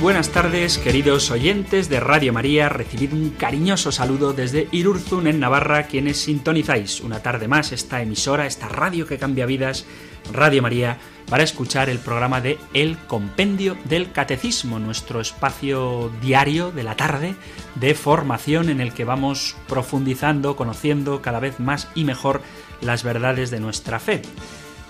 Buenas tardes, queridos oyentes de Radio María. Recibid un cariñoso saludo desde Irurzun, en Navarra, quienes sintonizáis una tarde más esta emisora, esta radio que cambia vidas, Radio María, para escuchar el programa de El Compendio del Catecismo, nuestro espacio diario de la tarde de formación en el que vamos profundizando, conociendo cada vez más y mejor las verdades de nuestra fe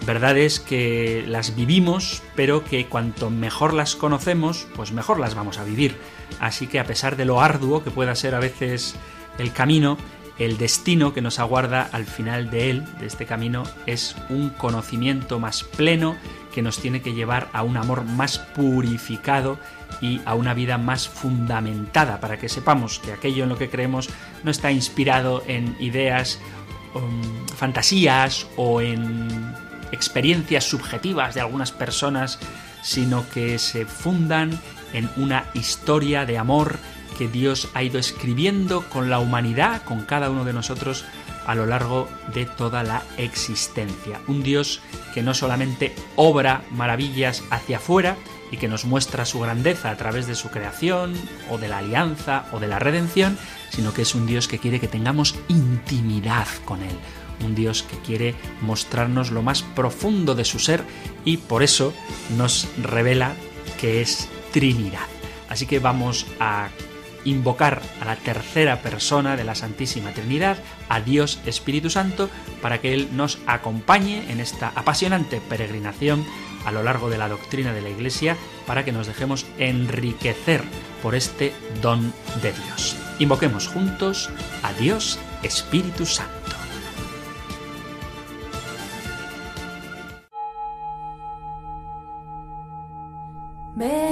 verdades que las vivimos, pero que cuanto mejor las conocemos, pues mejor las vamos a vivir. Así que a pesar de lo arduo que pueda ser a veces el camino, el destino que nos aguarda al final de él, de este camino, es un conocimiento más pleno que nos tiene que llevar a un amor más purificado y a una vida más fundamentada, para que sepamos que aquello en lo que creemos no está inspirado en ideas, um, fantasías o en experiencias subjetivas de algunas personas, sino que se fundan en una historia de amor que Dios ha ido escribiendo con la humanidad, con cada uno de nosotros a lo largo de toda la existencia. Un Dios que no solamente obra maravillas hacia afuera y que nos muestra su grandeza a través de su creación o de la alianza o de la redención, sino que es un Dios que quiere que tengamos intimidad con Él, un Dios que quiere mostrarnos lo más profundo de su ser y por eso nos revela que es Trinidad. Así que vamos a invocar a la tercera persona de la Santísima Trinidad, a Dios Espíritu Santo, para que Él nos acompañe en esta apasionante peregrinación a lo largo de la doctrina de la Iglesia, para que nos dejemos enriquecer por este don de Dios. Invoquemos juntos a Dios Espíritu Santo.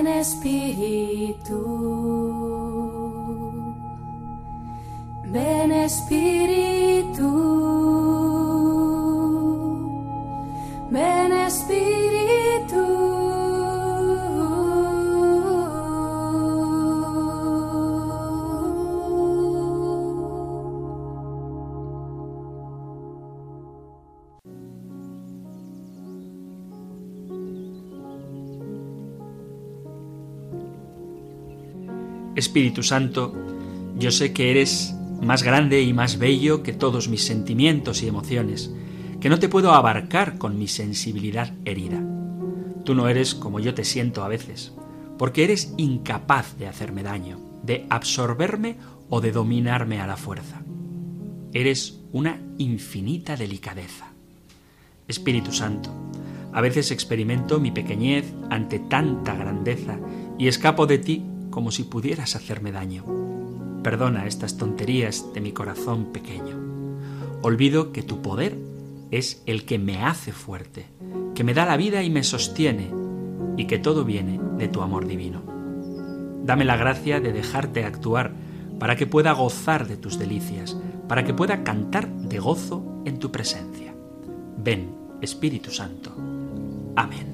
Ven Espíritu, ven Espíritu, ven Espíritu. Espíritu Santo, yo sé que eres más grande y más bello que todos mis sentimientos y emociones, que no te puedo abarcar con mi sensibilidad herida. Tú no eres como yo te siento a veces, porque eres incapaz de hacerme daño, de absorberme o de dominarme a la fuerza. Eres una infinita delicadeza. Espíritu Santo, a veces experimento mi pequeñez ante tanta grandeza y escapo de ti como si pudieras hacerme daño. Perdona estas tonterías de mi corazón pequeño. Olvido que tu poder es el que me hace fuerte, que me da la vida y me sostiene, y que todo viene de tu amor divino. Dame la gracia de dejarte actuar para que pueda gozar de tus delicias, para que pueda cantar de gozo en tu presencia. Ven, Espíritu Santo. Amén.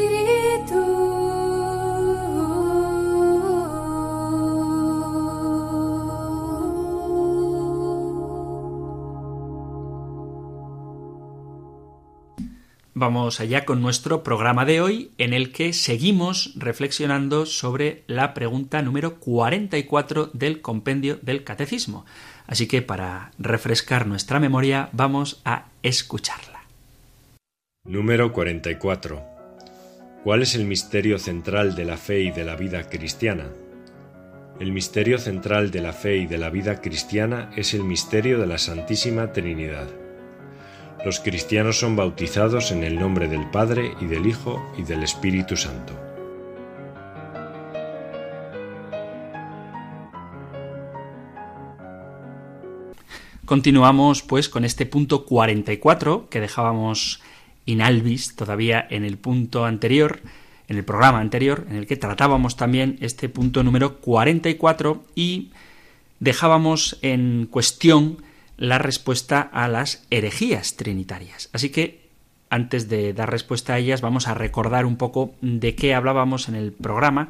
Vamos allá con nuestro programa de hoy en el que seguimos reflexionando sobre la pregunta número 44 del compendio del catecismo. Así que para refrescar nuestra memoria vamos a escucharla. Número 44. ¿Cuál es el misterio central de la fe y de la vida cristiana? El misterio central de la fe y de la vida cristiana es el misterio de la Santísima Trinidad. Los cristianos son bautizados en el nombre del Padre y del Hijo y del Espíritu Santo. continuamos pues con este punto 44 que dejábamos in albis todavía en el punto anterior, en el programa anterior, en el que tratábamos también este punto número 44 y dejábamos en cuestión la respuesta a las herejías trinitarias. Así que antes de dar respuesta a ellas vamos a recordar un poco de qué hablábamos en el programa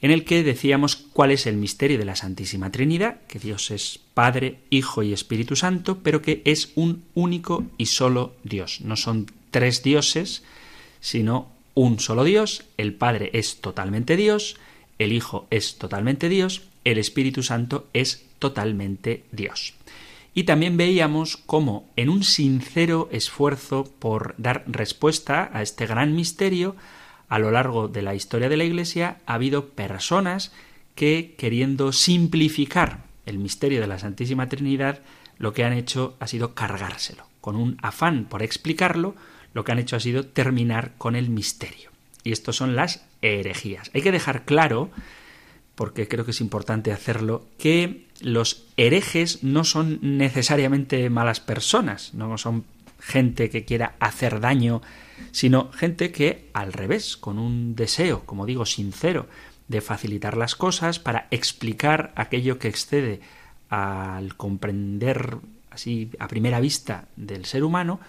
en el que decíamos cuál es el misterio de la Santísima Trinidad, que Dios es Padre, Hijo y Espíritu Santo, pero que es un único y solo Dios. No son tres dioses, sino un solo Dios. El Padre es totalmente Dios, el Hijo es totalmente Dios, el Espíritu Santo es totalmente Dios. Y también veíamos cómo en un sincero esfuerzo por dar respuesta a este gran misterio, a lo largo de la historia de la Iglesia ha habido personas que, queriendo simplificar el misterio de la Santísima Trinidad, lo que han hecho ha sido cargárselo. Con un afán por explicarlo, lo que han hecho ha sido terminar con el misterio. Y estos son las herejías. Hay que dejar claro, porque creo que es importante hacerlo, que los herejes no son necesariamente malas personas, no son gente que quiera hacer daño, sino gente que, al revés, con un deseo, como digo, sincero, de facilitar las cosas para explicar aquello que excede al comprender así a primera vista del ser humano,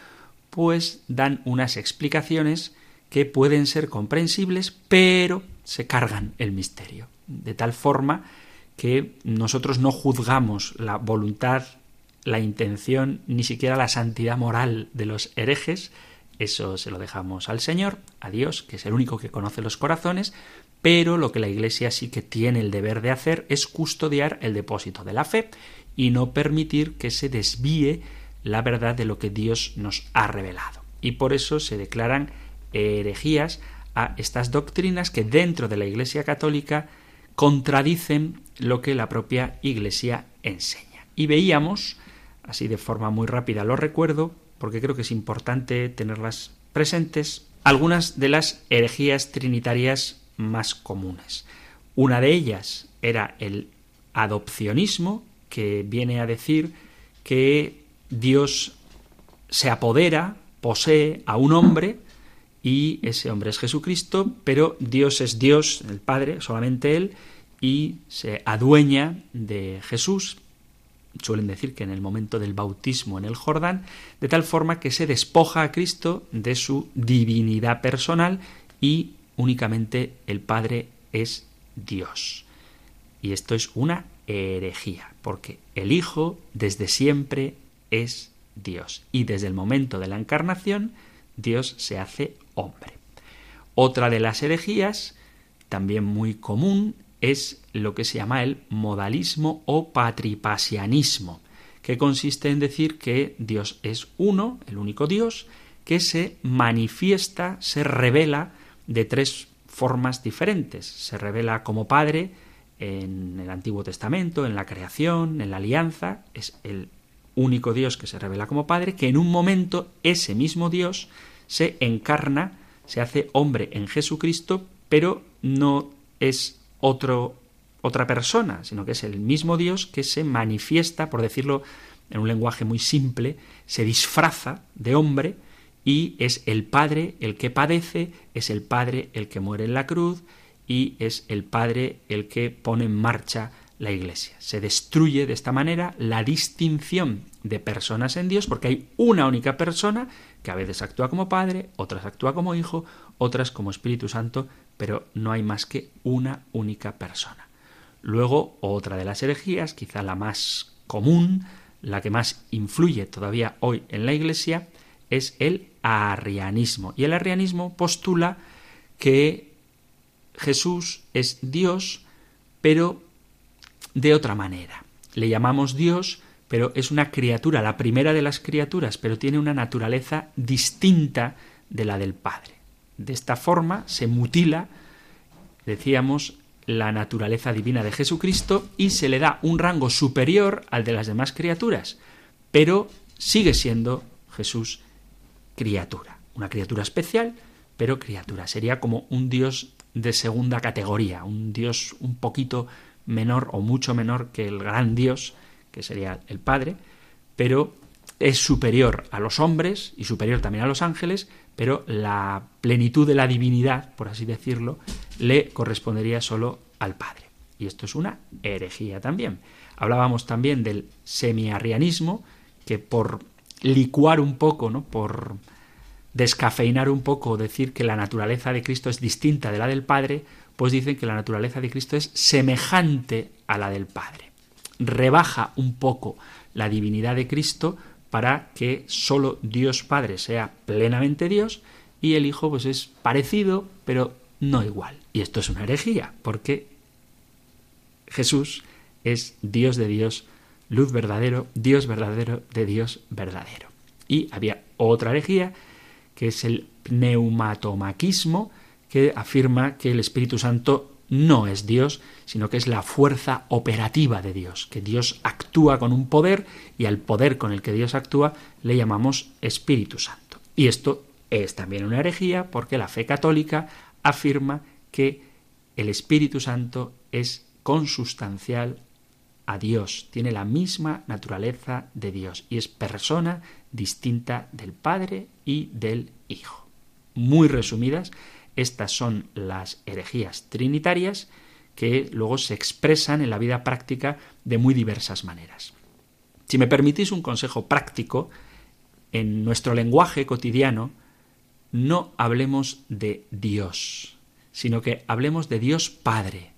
pues dan unas explicaciones que pueden ser comprensibles, pero se cargan el misterio. De tal forma que nosotros no juzgamos la voluntad, la intención, ni siquiera la santidad moral de los herejes, eso se lo dejamos al Señor, a Dios, que es el único que conoce los corazones, pero lo que la Iglesia sí que tiene el deber de hacer es custodiar el depósito de la fe y no permitir que se desvíe la verdad de lo que Dios nos ha revelado. Y por eso se declaran herejías a estas doctrinas que dentro de la Iglesia católica contradicen lo que la propia Iglesia enseña. Y veíamos, así de forma muy rápida lo recuerdo, porque creo que es importante tenerlas presentes, algunas de las herejías trinitarias más comunes. Una de ellas era el adopcionismo, que viene a decir que Dios se apodera, posee a un hombre, y ese hombre es Jesucristo, pero Dios es Dios, el Padre, solamente Él, y se adueña de Jesús, suelen decir que en el momento del bautismo en el Jordán, de tal forma que se despoja a Cristo de su divinidad personal y únicamente el Padre es Dios. Y esto es una herejía, porque el Hijo desde siempre es Dios y desde el momento de la encarnación Dios se hace Otra de las herejías, también muy común, es lo que se llama el modalismo o patripasianismo, que consiste en decir que Dios es uno, el único Dios, que se manifiesta, se revela de tres formas diferentes. Se revela como Padre en el Antiguo Testamento, en la creación, en la alianza, es el único Dios que se revela como Padre, que en un momento ese mismo Dios se encarna, se hace hombre en Jesucristo, pero no es otro, otra persona, sino que es el mismo Dios que se manifiesta, por decirlo en un lenguaje muy simple, se disfraza de hombre y es el Padre el que padece, es el Padre el que muere en la cruz y es el Padre el que pone en marcha la Iglesia. Se destruye de esta manera la distinción de personas en Dios porque hay una única persona que a veces actúa como Padre, otras actúa como Hijo, otras como Espíritu Santo, pero no hay más que una única persona. Luego, otra de las herejías, quizá la más común, la que más influye todavía hoy en la Iglesia, es el arrianismo. Y el arrianismo postula que Jesús es Dios, pero de otra manera. Le llamamos Dios, pero es una criatura, la primera de las criaturas, pero tiene una naturaleza distinta de la del Padre. De esta forma se mutila, decíamos, la naturaleza divina de Jesucristo y se le da un rango superior al de las demás criaturas, pero sigue siendo Jesús criatura, una criatura especial, pero criatura. Sería como un Dios de segunda categoría, un Dios un poquito menor o mucho menor que el gran Dios, que sería el Padre, pero es superior a los hombres y superior también a los ángeles, pero la plenitud de la divinidad, por así decirlo, le correspondería solo al Padre. Y esto es una herejía también. Hablábamos también del semiarrianismo, que por licuar un poco, ¿no? por descafeinar un poco, decir que la naturaleza de Cristo es distinta de la del Padre, pues dicen que la naturaleza de Cristo es semejante a la del Padre. Rebaja un poco la divinidad de Cristo para que solo Dios Padre sea plenamente Dios y el Hijo pues es parecido, pero no igual. Y esto es una herejía, porque Jesús es Dios de Dios, luz verdadero, Dios verdadero de Dios verdadero. Y había otra herejía, que es el pneumatomaquismo, que afirma que el Espíritu Santo no es Dios, sino que es la fuerza operativa de Dios, que Dios actúa con un poder y al poder con el que Dios actúa le llamamos Espíritu Santo. Y esto es también una herejía porque la fe católica afirma que el Espíritu Santo es consustancial a Dios, tiene la misma naturaleza de Dios y es persona distinta del Padre y del Hijo. Muy resumidas, estas son las herejías trinitarias que luego se expresan en la vida práctica de muy diversas maneras. Si me permitís un consejo práctico, en nuestro lenguaje cotidiano no hablemos de Dios, sino que hablemos de Dios Padre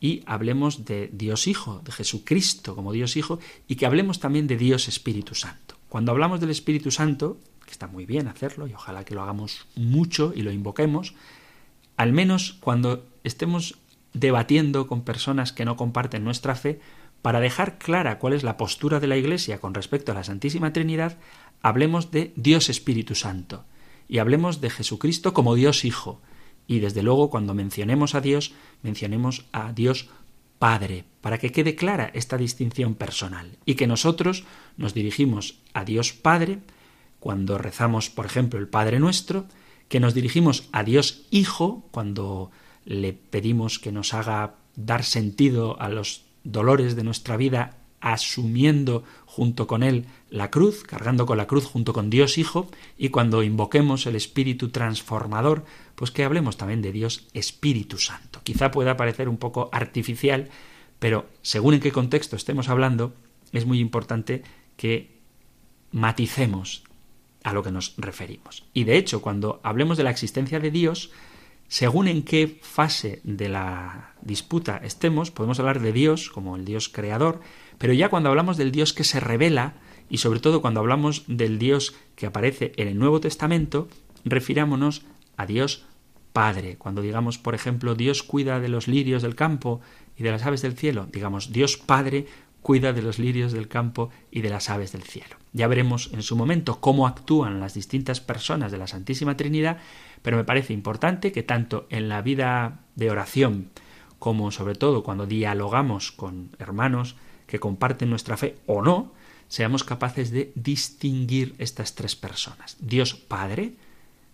y hablemos de Dios Hijo, de Jesucristo como Dios Hijo, y que hablemos también de Dios Espíritu Santo. Cuando hablamos del Espíritu Santo, que está muy bien hacerlo y ojalá que lo hagamos mucho y lo invoquemos, al menos cuando estemos debatiendo con personas que no comparten nuestra fe, para dejar clara cuál es la postura de la Iglesia con respecto a la Santísima Trinidad, hablemos de Dios Espíritu Santo y hablemos de Jesucristo como Dios Hijo. Y desde luego cuando mencionemos a Dios, mencionemos a Dios Padre, para que quede clara esta distinción personal y que nosotros nos dirigimos a Dios Padre, cuando rezamos, por ejemplo, el Padre Nuestro, que nos dirigimos a Dios Hijo cuando le pedimos que nos haga dar sentido a los dolores de nuestra vida asumiendo junto con Él la cruz, cargando con la cruz junto con Dios Hijo, y cuando invoquemos el Espíritu transformador, pues que hablemos también de Dios Espíritu Santo. Quizá pueda parecer un poco artificial, pero según en qué contexto estemos hablando, es muy importante que maticemos a lo que nos referimos. Y de hecho, cuando hablemos de la existencia de Dios, según en qué fase de la disputa estemos, podemos hablar de Dios como el Dios creador, pero ya cuando hablamos del Dios que se revela, y sobre todo cuando hablamos del Dios que aparece en el Nuevo Testamento, refirámonos a Dios Padre. Cuando digamos, por ejemplo, Dios cuida de los lirios del campo y de las aves del cielo, digamos, Dios Padre cuida de los lirios del campo y de las aves del cielo. Ya veremos en su momento cómo actúan las distintas personas de la Santísima Trinidad, pero me parece importante que tanto en la vida de oración como sobre todo cuando dialogamos con hermanos que comparten nuestra fe o no, seamos capaces de distinguir estas tres personas. Dios Padre,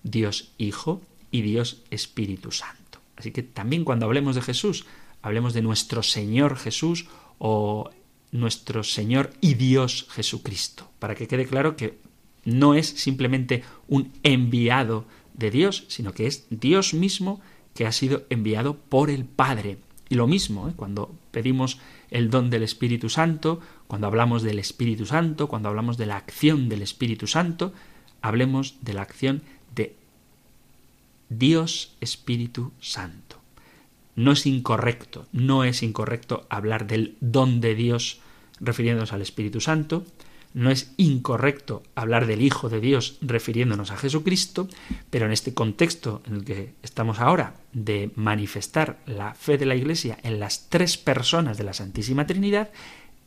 Dios Hijo y Dios Espíritu Santo. Así que también cuando hablemos de Jesús, hablemos de nuestro Señor Jesús o nuestro Señor y Dios Jesucristo, para que quede claro que no es simplemente un enviado de Dios, sino que es Dios mismo que ha sido enviado por el Padre. Y lo mismo, ¿eh? cuando pedimos el don del Espíritu Santo, cuando hablamos del Espíritu Santo, cuando hablamos de la acción del Espíritu Santo, hablemos de la acción de Dios Espíritu Santo. No es incorrecto, no es incorrecto hablar del don de Dios refiriéndonos al Espíritu Santo, no es incorrecto hablar del Hijo de Dios refiriéndonos a Jesucristo, pero en este contexto en el que estamos ahora de manifestar la fe de la Iglesia en las tres personas de la Santísima Trinidad,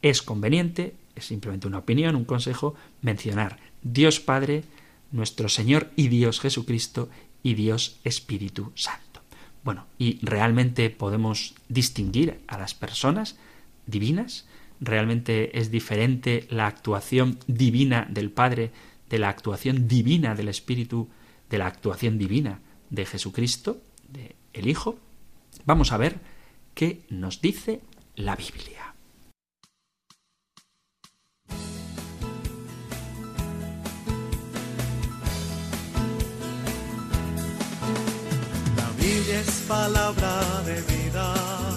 es conveniente, es simplemente una opinión, un consejo, mencionar Dios Padre, nuestro Señor y Dios Jesucristo y Dios Espíritu Santo. Bueno, y realmente podemos distinguir a las personas divinas, realmente es diferente la actuación divina del Padre de la actuación divina del Espíritu, de la actuación divina de Jesucristo, de el Hijo? Vamos a ver qué nos dice la Biblia. La Biblia es palabra de vida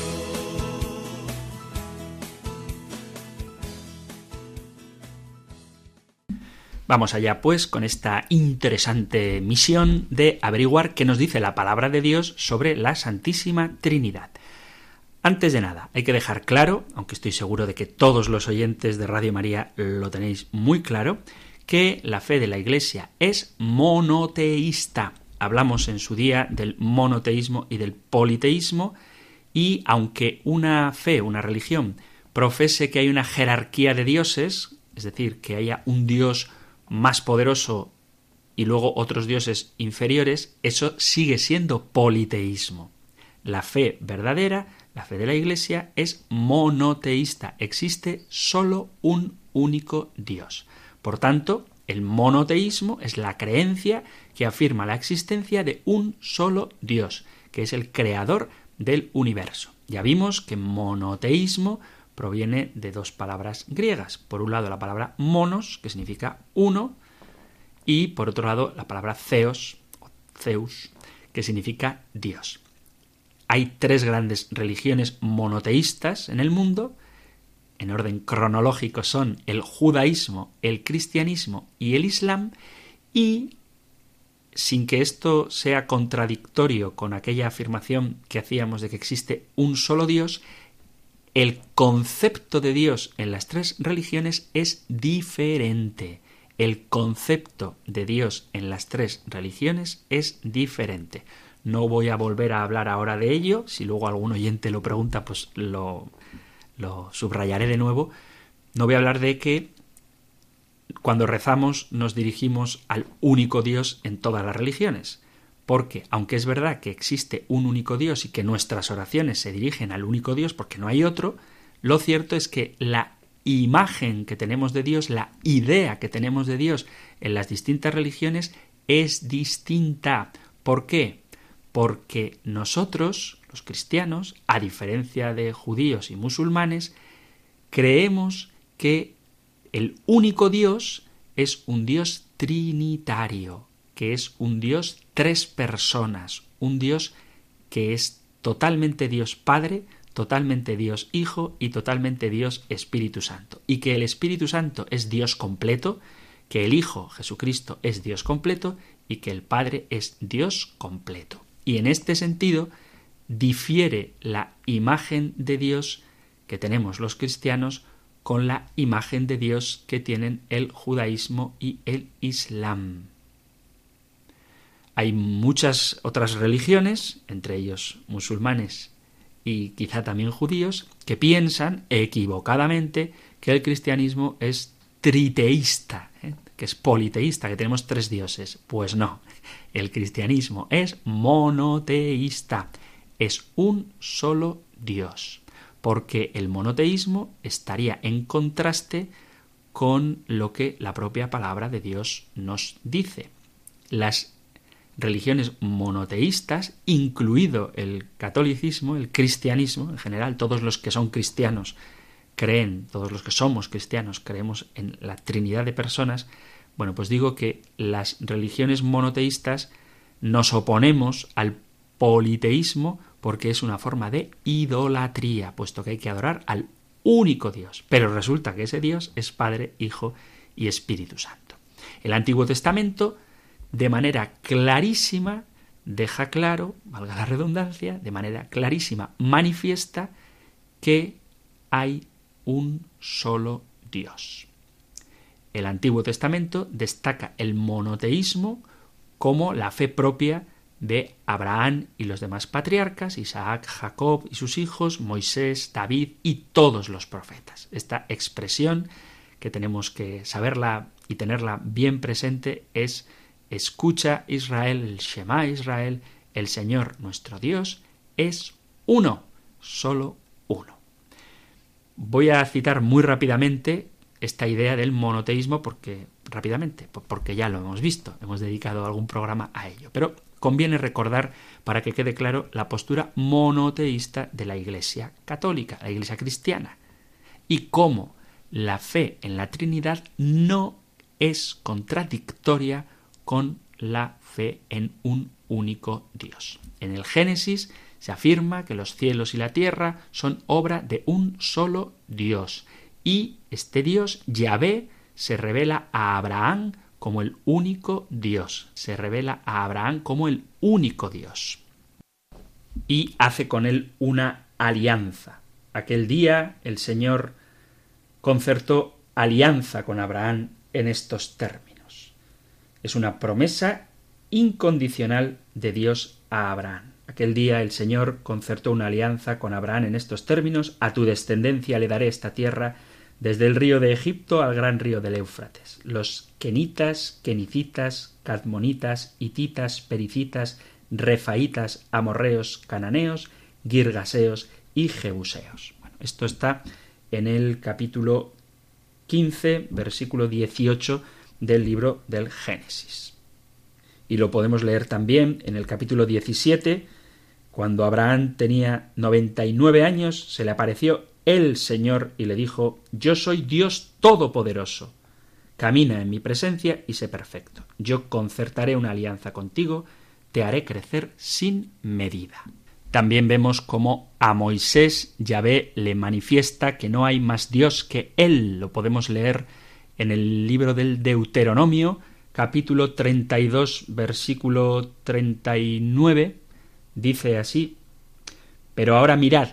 Vamos allá pues con esta interesante misión de averiguar qué nos dice la palabra de Dios sobre la Santísima Trinidad. Antes de nada, hay que dejar claro, aunque estoy seguro de que todos los oyentes de Radio María lo tenéis muy claro, que la fe de la Iglesia es monoteísta. Hablamos en su día del monoteísmo y del politeísmo, y aunque una fe, una religión, profese que hay una jerarquía de dioses, es decir, que haya un dios más poderoso y luego otros dioses inferiores, eso sigue siendo politeísmo. La fe verdadera, la fe de la Iglesia, es monoteísta. Existe solo un único Dios. Por tanto, el monoteísmo es la creencia que afirma la existencia de un solo Dios, que es el creador del universo. Ya vimos que monoteísmo proviene de dos palabras griegas. Por un lado la palabra monos, que significa uno, y por otro lado la palabra theos, o Zeus, que significa Dios. Hay tres grandes religiones monoteístas en el mundo. En orden cronológico son el judaísmo, el cristianismo y el islam. Y sin que esto sea contradictorio con aquella afirmación que hacíamos de que existe un solo Dios, el concepto de Dios en las tres religiones es diferente. El concepto de Dios en las tres religiones es diferente. No voy a volver a hablar ahora de ello. Si luego algún oyente lo pregunta, pues lo, lo subrayaré de nuevo. No voy a hablar de que cuando rezamos nos dirigimos al único Dios en todas las religiones. Porque, aunque es verdad que existe un único Dios y que nuestras oraciones se dirigen al único Dios porque no hay otro, lo cierto es que la imagen que tenemos de Dios, la idea que tenemos de Dios en las distintas religiones es distinta. ¿Por qué? Porque nosotros, los cristianos, a diferencia de judíos y musulmanes, creemos que el único Dios es un Dios trinitario, que es un Dios tres personas, un Dios que es totalmente Dios Padre, totalmente Dios Hijo y totalmente Dios Espíritu Santo. Y que el Espíritu Santo es Dios completo, que el Hijo Jesucristo es Dios completo y que el Padre es Dios completo. Y en este sentido difiere la imagen de Dios que tenemos los cristianos con la imagen de Dios que tienen el judaísmo y el islam. Hay muchas otras religiones, entre ellos musulmanes y quizá también judíos, que piensan equivocadamente que el cristianismo es triteísta, ¿eh? que es politeísta, que tenemos tres dioses. Pues no, el cristianismo es monoteísta, es un solo Dios, porque el monoteísmo estaría en contraste con lo que la propia palabra de Dios nos dice. Las religiones monoteístas, incluido el catolicismo, el cristianismo en general, todos los que son cristianos creen, todos los que somos cristianos creemos en la Trinidad de personas, bueno, pues digo que las religiones monoteístas nos oponemos al politeísmo porque es una forma de idolatría, puesto que hay que adorar al único Dios. Pero resulta que ese Dios es Padre, Hijo y Espíritu Santo. El Antiguo Testamento de manera clarísima deja claro, valga la redundancia, de manera clarísima manifiesta que hay un solo Dios. El Antiguo Testamento destaca el monoteísmo como la fe propia de Abraham y los demás patriarcas, Isaac, Jacob y sus hijos, Moisés, David y todos los profetas. Esta expresión que tenemos que saberla y tenerla bien presente es Escucha Israel, el Shema Israel, el Señor nuestro Dios es uno, solo uno. Voy a citar muy rápidamente esta idea del monoteísmo porque rápidamente, porque ya lo hemos visto, hemos dedicado algún programa a ello. Pero conviene recordar, para que quede claro, la postura monoteísta de la Iglesia católica, la Iglesia cristiana, y cómo la fe en la Trinidad no es contradictoria con la fe en un único Dios. En el Génesis se afirma que los cielos y la tierra son obra de un solo Dios, y este Dios, Yahvé, se revela a Abraham como el único Dios, se revela a Abraham como el único Dios. Y hace con él una alianza. Aquel día el Señor concertó alianza con Abraham en estos términos. Es una promesa incondicional de Dios a Abraham. Aquel día el Señor concertó una alianza con Abraham en estos términos, a tu descendencia le daré esta tierra, desde el río de Egipto al gran río del Éufrates. Los kenitas, kenicitas, cadmonitas, hititas, pericitas, refaitas, amorreos, cananeos, girgaseos y jebuseos. Bueno, esto está en el capítulo 15, versículo 18 del libro del Génesis. Y lo podemos leer también en el capítulo 17, cuando Abraham tenía 99 años, se le apareció el Señor y le dijo, Yo soy Dios Todopoderoso. Camina en mi presencia y sé perfecto. Yo concertaré una alianza contigo, te haré crecer sin medida. También vemos cómo a Moisés Yahvé le manifiesta que no hay más Dios que Él. Lo podemos leer en el libro del Deuteronomio, capítulo 32, versículo 39. Dice así, Pero ahora mirad,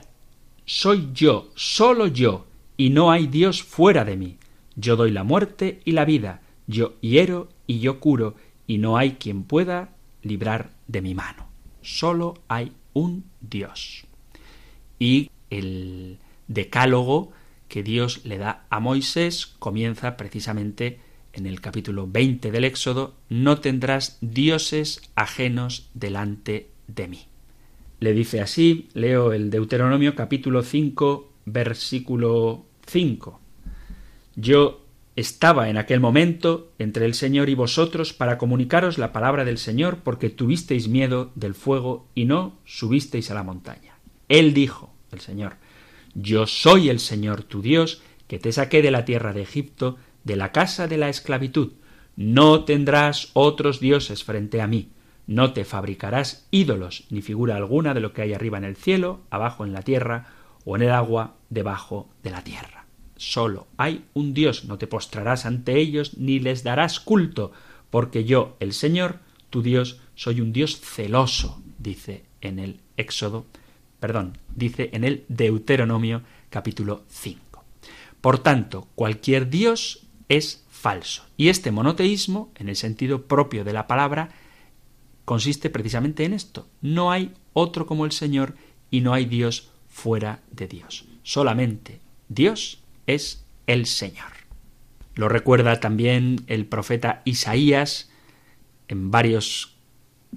soy yo, solo yo, y no hay Dios fuera de mí. Yo doy la muerte y la vida, yo hiero y yo curo, y no hay quien pueda librar de mi mano. Solo hay un Dios. Y el decálogo que Dios le da a Moisés comienza precisamente en el capítulo 20 del Éxodo, no tendrás dioses ajenos delante de mí le dice así, leo el Deuteronomio capítulo 5, versículo 5. Yo estaba en aquel momento entre el Señor y vosotros para comunicaros la palabra del Señor porque tuvisteis miedo del fuego y no subisteis a la montaña. Él dijo, el Señor, yo soy el Señor tu Dios, que te saqué de la tierra de Egipto, de la casa de la esclavitud. No tendrás otros dioses frente a mí. No te fabricarás ídolos ni figura alguna de lo que hay arriba en el cielo, abajo en la tierra o en el agua debajo de la tierra. Solo hay un Dios, no te postrarás ante ellos ni les darás culto, porque yo, el Señor, tu Dios, soy un Dios celoso, dice en el Éxodo, perdón, dice en el Deuteronomio capítulo 5. Por tanto, cualquier Dios es falso. Y este monoteísmo, en el sentido propio de la palabra, consiste precisamente en esto. No hay otro como el Señor y no hay Dios fuera de Dios. Solamente Dios es el Señor. Lo recuerda también el profeta Isaías en varios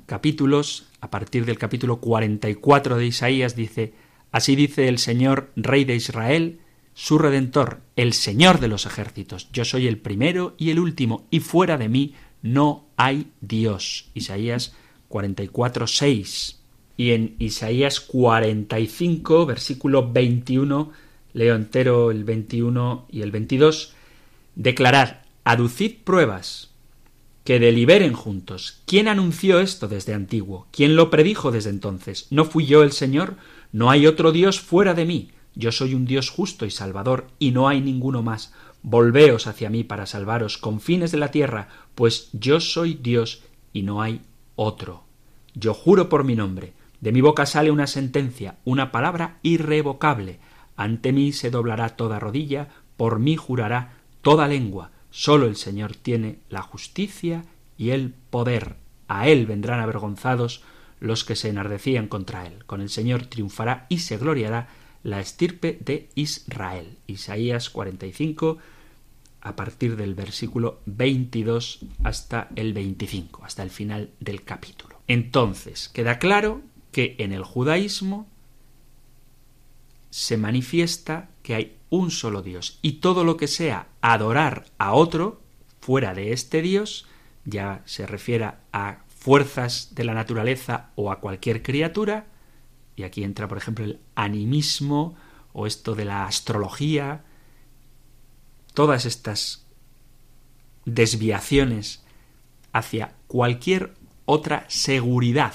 capítulos. A partir del capítulo 44 de Isaías dice, Así dice el Señor, Rey de Israel, su Redentor, el Señor de los ejércitos. Yo soy el primero y el último, y fuera de mí no hay Dios. Isaías 44, 6. Y en Isaías 45, versículo 21, leo entero el 21 y el 22, declarad, aducid pruebas, que deliberen juntos. ¿Quién anunció esto desde antiguo? ¿Quién lo predijo desde entonces? ¿No fui yo el Señor? No hay otro Dios fuera de mí. Yo soy un Dios justo y salvador, y no hay ninguno más. Volveos hacia mí para salvaros, confines de la tierra, pues yo soy Dios y no hay otro. Yo juro por mi nombre, de mi boca sale una sentencia, una palabra irrevocable. Ante mí se doblará toda rodilla, por mí jurará toda lengua. Solo el Señor tiene la justicia y el poder. A él vendrán avergonzados los que se enardecían contra él. Con el Señor triunfará y se gloriará la estirpe de Israel. Isaías 45, a partir del versículo 22 hasta el 25, hasta el final del capítulo. Entonces, queda claro que en el judaísmo se manifiesta que hay un solo Dios. Y todo lo que sea adorar a otro, fuera de este Dios, ya se refiera a fuerzas de la naturaleza o a cualquier criatura, y aquí entra, por ejemplo, el animismo o esto de la astrología, todas estas desviaciones hacia cualquier otra seguridad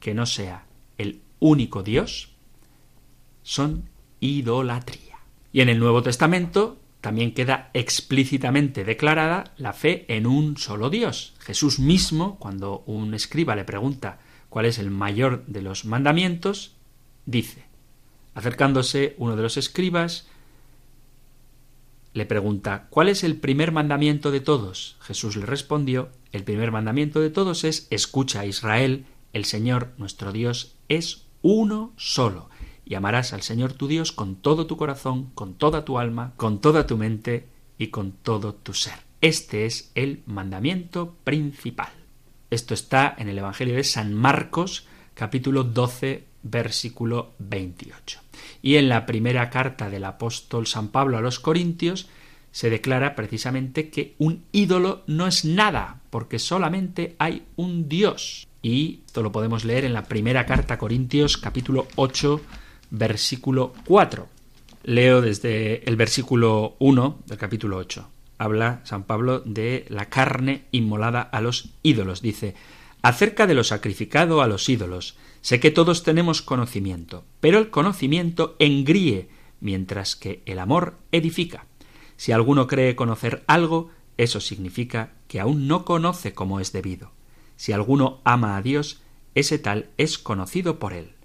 que no sea el único Dios, son idolatría. Y en el Nuevo Testamento también queda explícitamente declarada la fe en un solo Dios. Jesús mismo, cuando un escriba le pregunta cuál es el mayor de los mandamientos, dice, acercándose uno de los escribas, le pregunta, ¿cuál es el primer mandamiento de todos? Jesús le respondió, el primer mandamiento de todos es, escucha Israel, el Señor nuestro Dios es uno solo, y amarás al Señor tu Dios con todo tu corazón, con toda tu alma, con toda tu mente y con todo tu ser. Este es el mandamiento principal. Esto está en el Evangelio de San Marcos, capítulo 12, versículo 28. Y en la primera carta del apóstol San Pablo a los Corintios se declara precisamente que un ídolo no es nada, porque solamente hay un Dios. Y esto lo podemos leer en la primera carta a Corintios, capítulo 8, versículo 4. Leo desde el versículo 1 del capítulo 8. Habla San Pablo de la carne inmolada a los ídolos. Dice, acerca de lo sacrificado a los ídolos, sé que todos tenemos conocimiento, pero el conocimiento engríe, mientras que el amor edifica. Si alguno cree conocer algo, eso significa que aún no conoce como es debido. Si alguno ama a Dios, ese tal es conocido por él.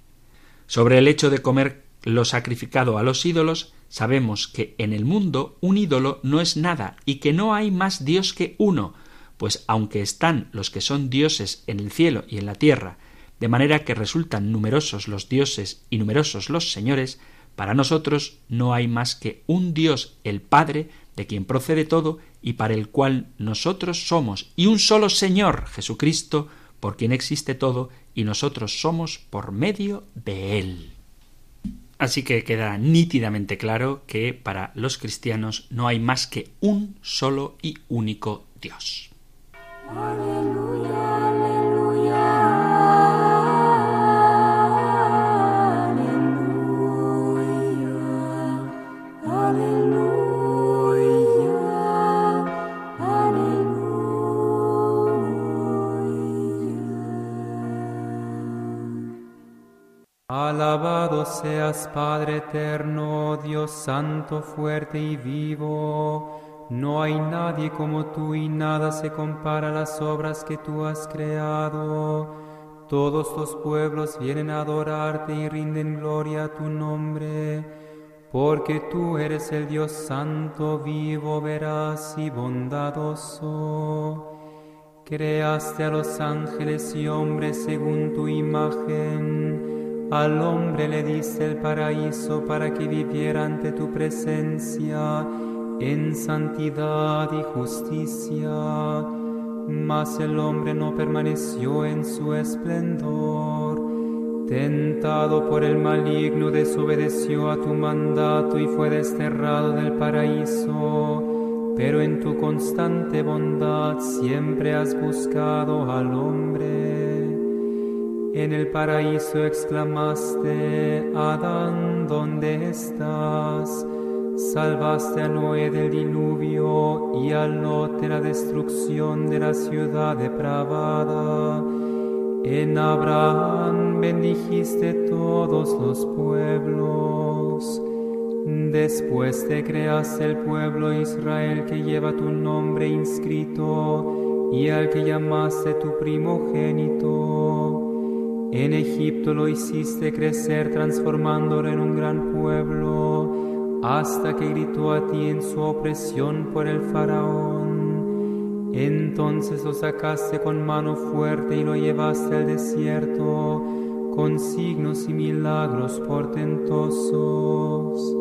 Sobre el hecho de comer lo sacrificado a los ídolos, sabemos que en el mundo un ídolo no es nada y que no hay más Dios que uno, pues aunque están los que son dioses en el cielo y en la tierra, de manera que resultan numerosos los dioses y numerosos los señores, para nosotros no hay más que un Dios, el Padre, de quien procede todo y para el cual nosotros somos, y un solo Señor, Jesucristo, por quien existe todo y nosotros somos por medio de Él. Así que queda nítidamente claro que para los cristianos no hay más que un solo y único Dios. Alabado seas Padre eterno, Dios santo, fuerte y vivo. No hay nadie como tú y nada se compara a las obras que tú has creado. Todos los pueblos vienen a adorarte y rinden gloria a tu nombre, porque tú eres el Dios santo, vivo, veraz y bondadoso. Creaste a los ángeles y hombres según tu imagen al hombre le diste el paraíso para que viviera ante tu presencia en santidad y justicia. Mas el hombre no permaneció en su esplendor. Tentado por el maligno, desobedeció a tu mandato y fue desterrado del paraíso. Pero en tu constante bondad siempre has buscado al hombre. En el paraíso exclamaste, Adán, ¿dónde estás? Salvaste a Noé del diluvio y a Lot de la destrucción de la ciudad depravada. En Abraham bendijiste todos los pueblos. Después te creaste el pueblo Israel que lleva tu nombre inscrito y al que llamaste tu primogénito en Egipto lo hiciste crecer transformándolo en un gran pueblo, hasta que gritó a ti en su opresión por el faraón. Entonces lo sacaste con mano fuerte y lo llevaste al desierto, con signos y milagros portentosos.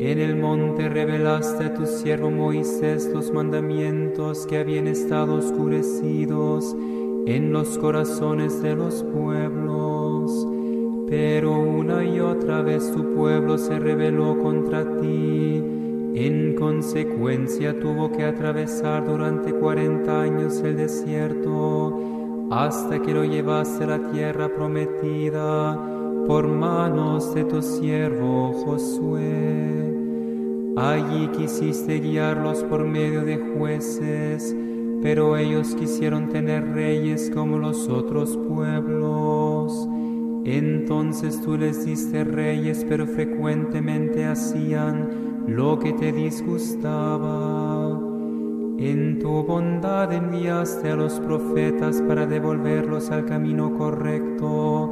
En el monte revelaste a tu siervo Moisés los mandamientos que habían estado oscurecidos en los corazones de los pueblos. Pero una y otra vez tu pueblo se rebeló contra ti En consecuencia tuvo que atravesar durante cuarenta años el desierto hasta que lo llevase a la tierra prometida por manos de tu siervo Josué. Allí quisiste guiarlos por medio de jueces, pero ellos quisieron tener reyes como los otros pueblos. Entonces tú les diste reyes, pero frecuentemente hacían lo que te disgustaba. En tu bondad enviaste a los profetas para devolverlos al camino correcto,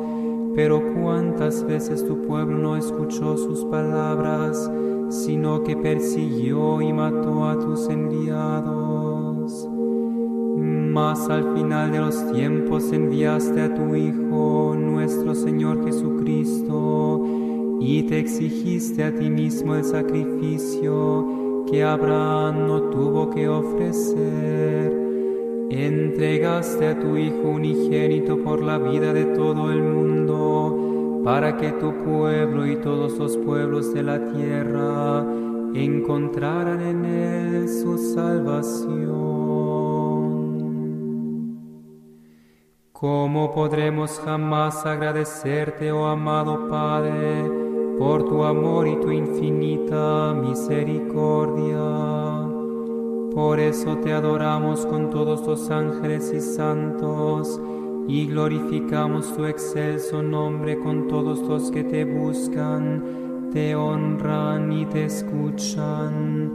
pero cuántas veces tu pueblo no escuchó sus palabras, sino que persiguió y mató a tus enviados. Mas al final de los tiempos enviaste a tu Hijo, nuestro Señor Jesucristo, y te exigiste a ti mismo el sacrificio que Abraham no tuvo que ofrecer. Entregaste a tu Hijo unigénito por la vida de todo el mundo, para que tu pueblo y todos los pueblos de la tierra encontraran en él su salvación. ¿Cómo podremos jamás agradecerte, oh amado Padre? por tu amor y tu infinita misericordia. Por eso te adoramos con todos los ángeles y santos y glorificamos tu excelso nombre con todos los que te buscan, te honran y te escuchan.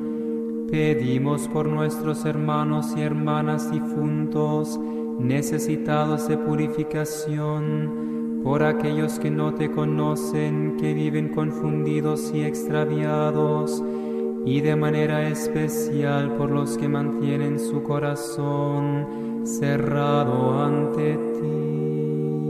Pedimos por nuestros hermanos y hermanas difuntos, necesitados de purificación, por aquellos que no te conocen, que viven confundidos y extraviados, y de manera especial por los que mantienen su corazón cerrado ante ti.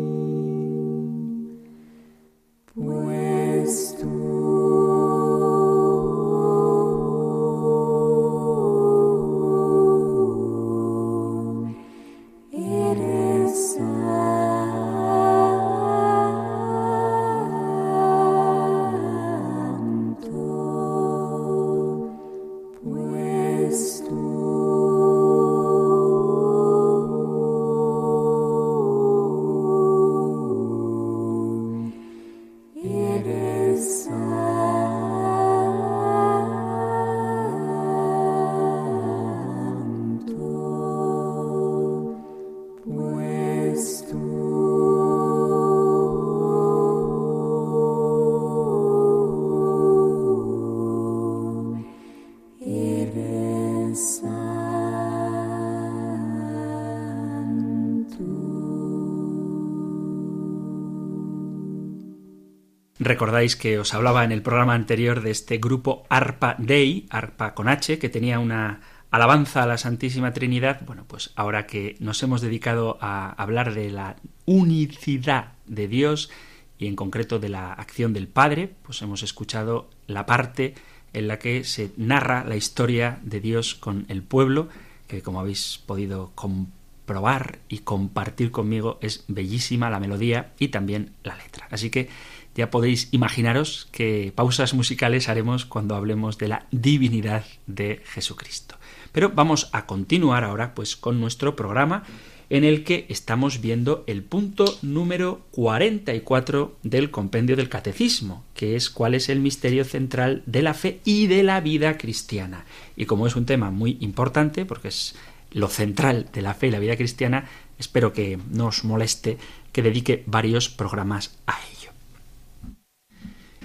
Recordáis que os hablaba en el programa anterior de este grupo Arpa Dei, Arpa con H, que tenía una alabanza a la Santísima Trinidad. Bueno, pues ahora que nos hemos dedicado a hablar de la unicidad de Dios y en concreto de la acción del Padre, pues hemos escuchado la parte en la que se narra la historia de Dios con el pueblo, que como habéis podido comprobar y compartir conmigo es bellísima la melodía y también la letra. Así que ya podéis imaginaros qué pausas musicales haremos cuando hablemos de la divinidad de Jesucristo. Pero vamos a continuar ahora pues con nuestro programa en el que estamos viendo el punto número 44 del compendio del catecismo, que es cuál es el misterio central de la fe y de la vida cristiana. Y como es un tema muy importante, porque es lo central de la fe y la vida cristiana, espero que no os moleste que dedique varios programas a ello.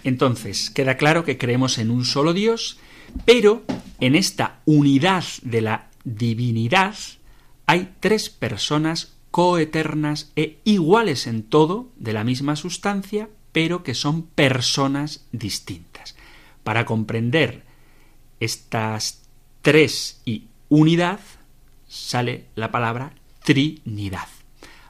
Entonces, queda claro que creemos en un solo Dios, pero en esta unidad de la divinidad hay tres personas coeternas e iguales en todo, de la misma sustancia, pero que son personas distintas. Para comprender estas tres y unidad, sale la palabra Trinidad.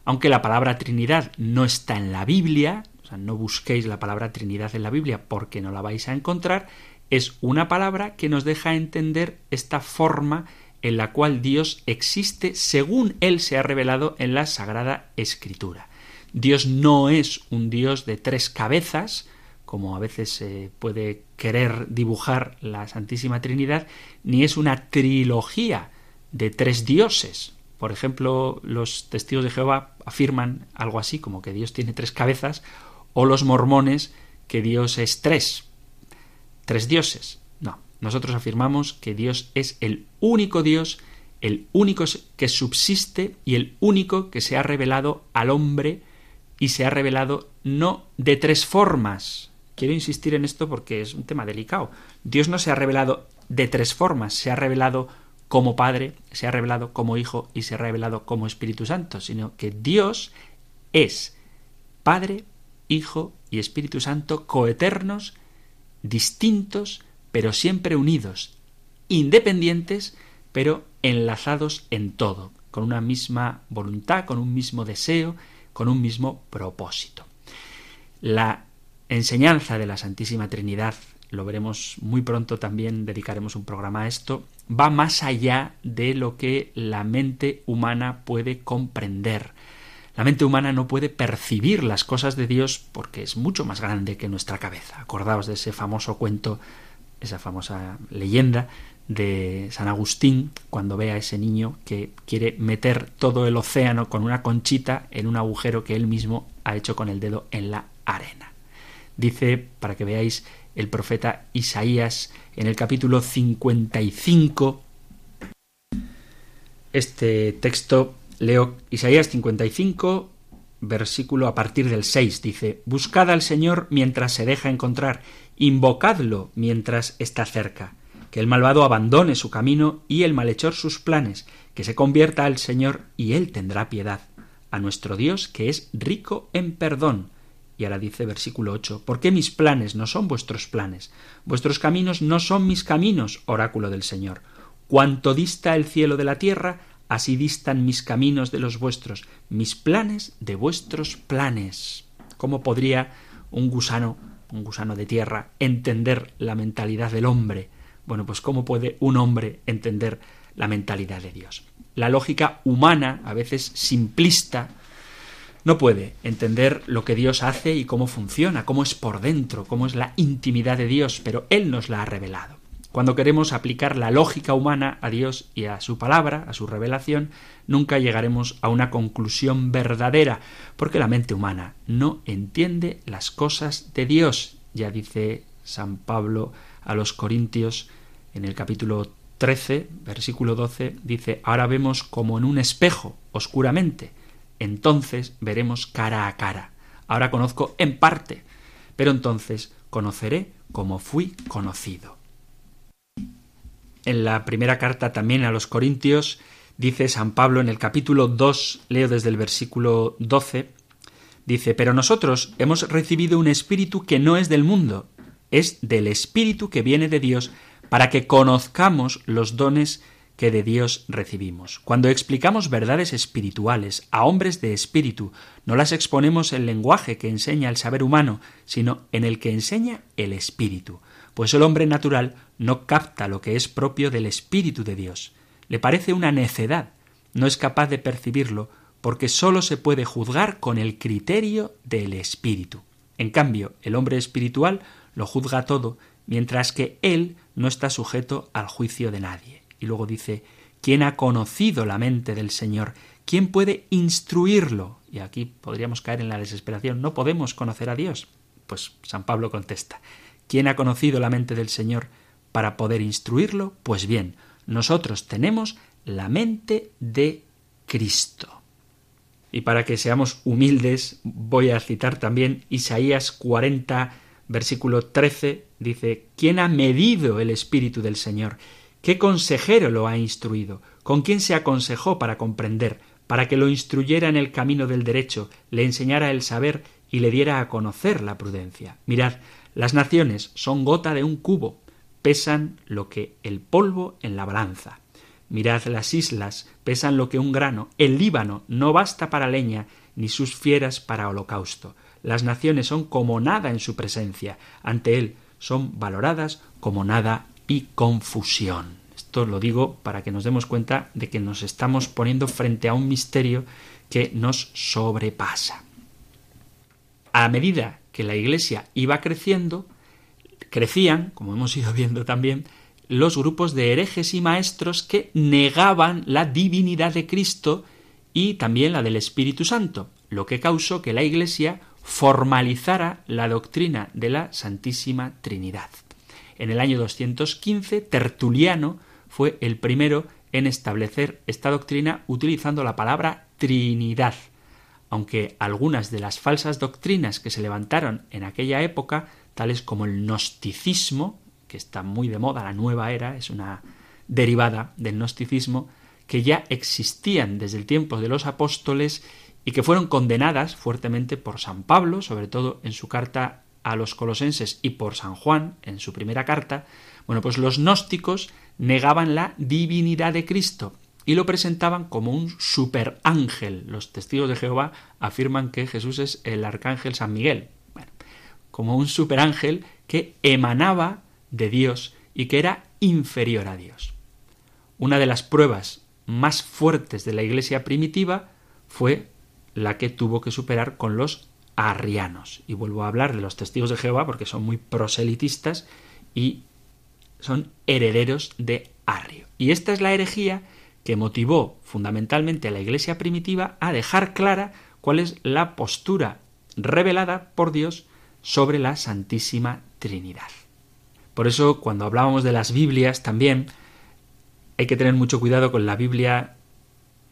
Aunque la palabra Trinidad no está en la Biblia, no busquéis la palabra Trinidad en la Biblia porque no la vais a encontrar, es una palabra que nos deja entender esta forma en la cual Dios existe según Él se ha revelado en la Sagrada Escritura. Dios no es un Dios de tres cabezas, como a veces se puede querer dibujar la Santísima Trinidad, ni es una trilogía de tres dioses. Por ejemplo, los testigos de Jehová afirman algo así como que Dios tiene tres cabezas, o los mormones que Dios es tres. Tres dioses. No, nosotros afirmamos que Dios es el único Dios, el único que subsiste y el único que se ha revelado al hombre y se ha revelado no de tres formas, Quiero insistir en esto porque es un tema delicado. Dios no se ha revelado de tres formas, se ha revelado como Padre, se ha revelado como Hijo y se ha revelado como Espíritu Santo, sino que Dios es Padre, Hijo y Espíritu Santo coeternos, distintos, pero siempre unidos, independientes, pero enlazados en todo, con una misma voluntad, con un mismo deseo, con un mismo propósito. La enseñanza de la Santísima Trinidad, lo veremos muy pronto también, dedicaremos un programa a esto, va más allá de lo que la mente humana puede comprender. La mente humana no puede percibir las cosas de Dios porque es mucho más grande que nuestra cabeza. Acordaos de ese famoso cuento, esa famosa leyenda de San Agustín cuando ve a ese niño que quiere meter todo el océano con una conchita en un agujero que él mismo ha hecho con el dedo en la arena. Dice, para que veáis, el profeta Isaías en el capítulo 55. Este texto leo Isaías 55, versículo a partir del 6. Dice, Buscad al Señor mientras se deja encontrar, invocadlo mientras está cerca. Que el malvado abandone su camino y el malhechor sus planes, que se convierta al Señor y Él tendrá piedad. A nuestro Dios que es rico en perdón y ahora dice versículo 8, ¿por qué mis planes no son vuestros planes? Vuestros caminos no son mis caminos, oráculo del Señor. Cuanto dista el cielo de la tierra, así distan mis caminos de los vuestros, mis planes de vuestros planes. ¿Cómo podría un gusano, un gusano de tierra, entender la mentalidad del hombre? Bueno, pues ¿cómo puede un hombre entender la mentalidad de Dios? La lógica humana, a veces simplista, no puede entender lo que Dios hace y cómo funciona, cómo es por dentro, cómo es la intimidad de Dios, pero Él nos la ha revelado. Cuando queremos aplicar la lógica humana a Dios y a su palabra, a su revelación, nunca llegaremos a una conclusión verdadera, porque la mente humana no entiende las cosas de Dios. Ya dice San Pablo a los Corintios en el capítulo 13, versículo 12, dice, ahora vemos como en un espejo, oscuramente, entonces veremos cara a cara. Ahora conozco en parte, pero entonces conoceré como fui conocido. En la primera carta también a los Corintios dice San Pablo en el capítulo 2, leo desde el versículo 12, dice, pero nosotros hemos recibido un espíritu que no es del mundo, es del espíritu que viene de Dios, para que conozcamos los dones que de Dios recibimos. Cuando explicamos verdades espirituales a hombres de espíritu, no las exponemos en lenguaje que enseña el saber humano, sino en el que enseña el espíritu, pues el hombre natural no capta lo que es propio del espíritu de Dios. Le parece una necedad, no es capaz de percibirlo, porque sólo se puede juzgar con el criterio del espíritu. En cambio, el hombre espiritual lo juzga todo, mientras que él no está sujeto al juicio de nadie. Y luego dice, ¿quién ha conocido la mente del Señor? ¿Quién puede instruirlo? Y aquí podríamos caer en la desesperación. No podemos conocer a Dios. Pues San Pablo contesta, ¿quién ha conocido la mente del Señor para poder instruirlo? Pues bien, nosotros tenemos la mente de Cristo. Y para que seamos humildes, voy a citar también Isaías 40, versículo 13, dice, ¿quién ha medido el Espíritu del Señor? ¿Qué consejero lo ha instruido? ¿Con quién se aconsejó para comprender, para que lo instruyera en el camino del derecho, le enseñara el saber y le diera a conocer la prudencia? Mirad, las naciones son gota de un cubo, pesan lo que el polvo en la balanza. Mirad las islas, pesan lo que un grano. El Líbano no basta para leña, ni sus fieras para holocausto. Las naciones son como nada en su presencia. Ante él son valoradas como nada y confusión. Esto lo digo para que nos demos cuenta de que nos estamos poniendo frente a un misterio que nos sobrepasa. a medida que la Iglesia iba creciendo, crecían, como hemos ido viendo también, los grupos de herejes y maestros que negaban la divinidad de Cristo y también la del Espíritu Santo, lo que causó que la Iglesia formalizara la doctrina de la Santísima Trinidad. En el año 215, Tertuliano fue el primero en establecer esta doctrina utilizando la palabra Trinidad, aunque algunas de las falsas doctrinas que se levantaron en aquella época, tales como el gnosticismo, que está muy de moda, la nueva era, es una derivada del gnosticismo, que ya existían desde el tiempo de los apóstoles y que fueron condenadas fuertemente por San Pablo, sobre todo en su carta a los colosenses y por San Juan en su primera carta, bueno, pues los gnósticos negaban la divinidad de Cristo y lo presentaban como un superángel. Los testigos de Jehová afirman que Jesús es el arcángel San Miguel. Como un superángel que emanaba de Dios y que era inferior a Dios. Una de las pruebas más fuertes de la iglesia primitiva fue la que tuvo que superar con los arrianos. Y vuelvo a hablar de los testigos de Jehová porque son muy proselitistas y son herederos de Arrio. Y esta es la herejía que motivó fundamentalmente a la iglesia primitiva a dejar clara cuál es la postura revelada por Dios sobre la Santísima Trinidad. Por eso, cuando hablábamos de las Biblias también, hay que tener mucho cuidado con la Biblia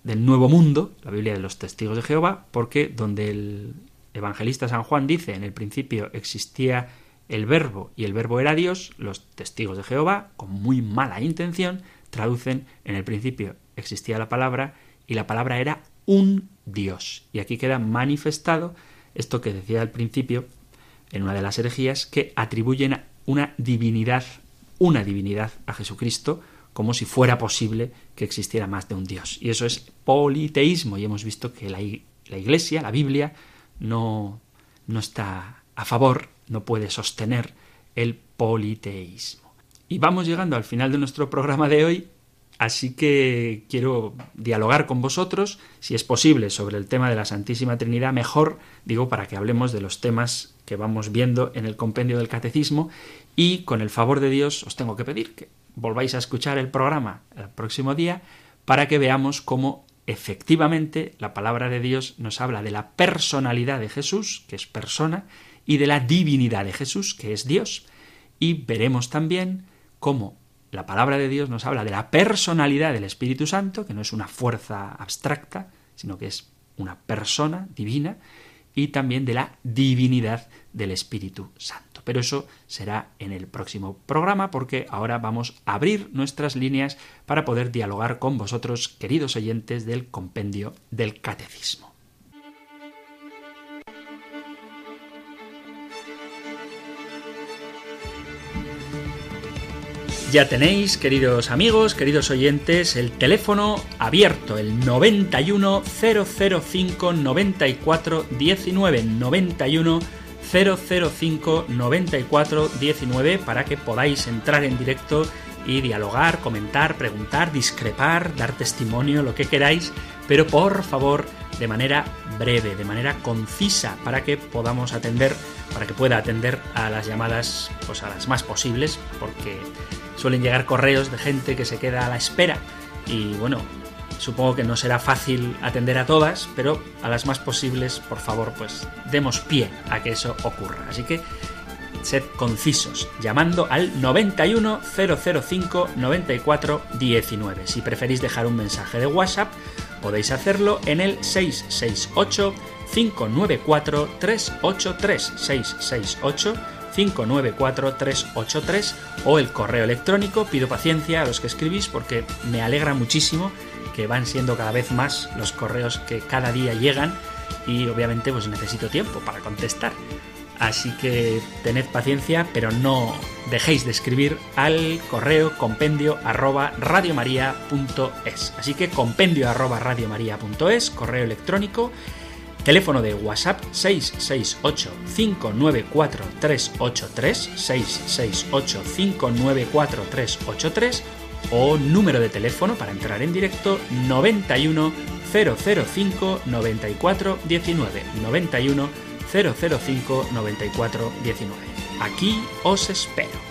del Nuevo Mundo, la Biblia de los Testigos de Jehová, porque donde el evangelista San Juan dice en el principio existía el verbo y el verbo era Dios, los testigos de Jehová, con muy mala intención, traducen en el principio existía la palabra y la palabra era un Dios. Y aquí queda manifestado esto que decía al principio en una de las herejías, que atribuyen una divinidad, una divinidad a Jesucristo, como si fuera posible que existiera más de un Dios. Y eso es politeísmo, y hemos visto que la, la Iglesia, la Biblia, no, no está a favor, no puede sostener el politeísmo. Y vamos llegando al final de nuestro programa de hoy, así que quiero dialogar con vosotros, si es posible, sobre el tema de la Santísima Trinidad, mejor, digo, para que hablemos de los temas que vamos viendo en el compendio del Catecismo y con el favor de Dios os tengo que pedir que volváis a escuchar el programa el próximo día para que veamos cómo efectivamente la palabra de Dios nos habla de la personalidad de Jesús, que es persona, y de la divinidad de Jesús, que es Dios. Y veremos también cómo la palabra de Dios nos habla de la personalidad del Espíritu Santo, que no es una fuerza abstracta, sino que es una persona divina, y también de la divinidad del Espíritu Santo. Pero eso será en el próximo programa porque ahora vamos a abrir nuestras líneas para poder dialogar con vosotros, queridos oyentes del compendio del Catecismo. Ya tenéis, queridos amigos, queridos oyentes, el teléfono abierto, el 91 005 94 19 91 005 94 19 para que podáis entrar en directo y dialogar, comentar, preguntar, discrepar, dar testimonio, lo que queráis, pero por favor de manera breve, de manera concisa, para que podamos atender, para que pueda atender a las llamadas, pues a las más posibles, porque suelen llegar correos de gente que se queda a la espera y bueno, supongo que no será fácil atender a todas, pero a las más posibles, por favor, pues demos pie a que eso ocurra. Así que sed concisos, llamando al 91 005 94 19. Si preferís dejar un mensaje de WhatsApp, podéis hacerlo en el 668 594 383 668 594-383 o el correo electrónico. Pido paciencia a los que escribís porque me alegra muchísimo que van siendo cada vez más los correos que cada día llegan y obviamente pues necesito tiempo para contestar. Así que tened paciencia, pero no dejéis de escribir al correo compendio arroba radiomaria.es. Así que compendio arroba radiomaria.es, correo electrónico Teléfono de WhatsApp 668-594-383, 668-594-383 o número de teléfono para entrar en directo 91 005 94 19 91 005 94 19. Aquí os espero.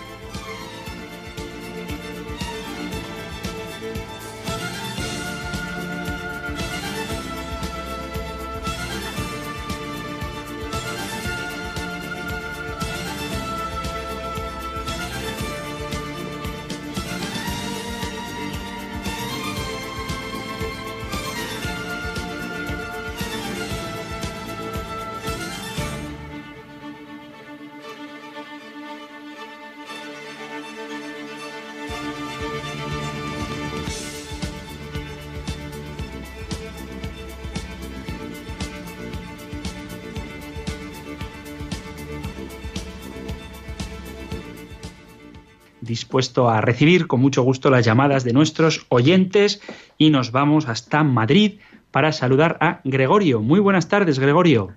Dispuesto a recibir con mucho gusto las llamadas de nuestros oyentes y nos vamos hasta Madrid para saludar a Gregorio. Muy buenas tardes, Gregorio.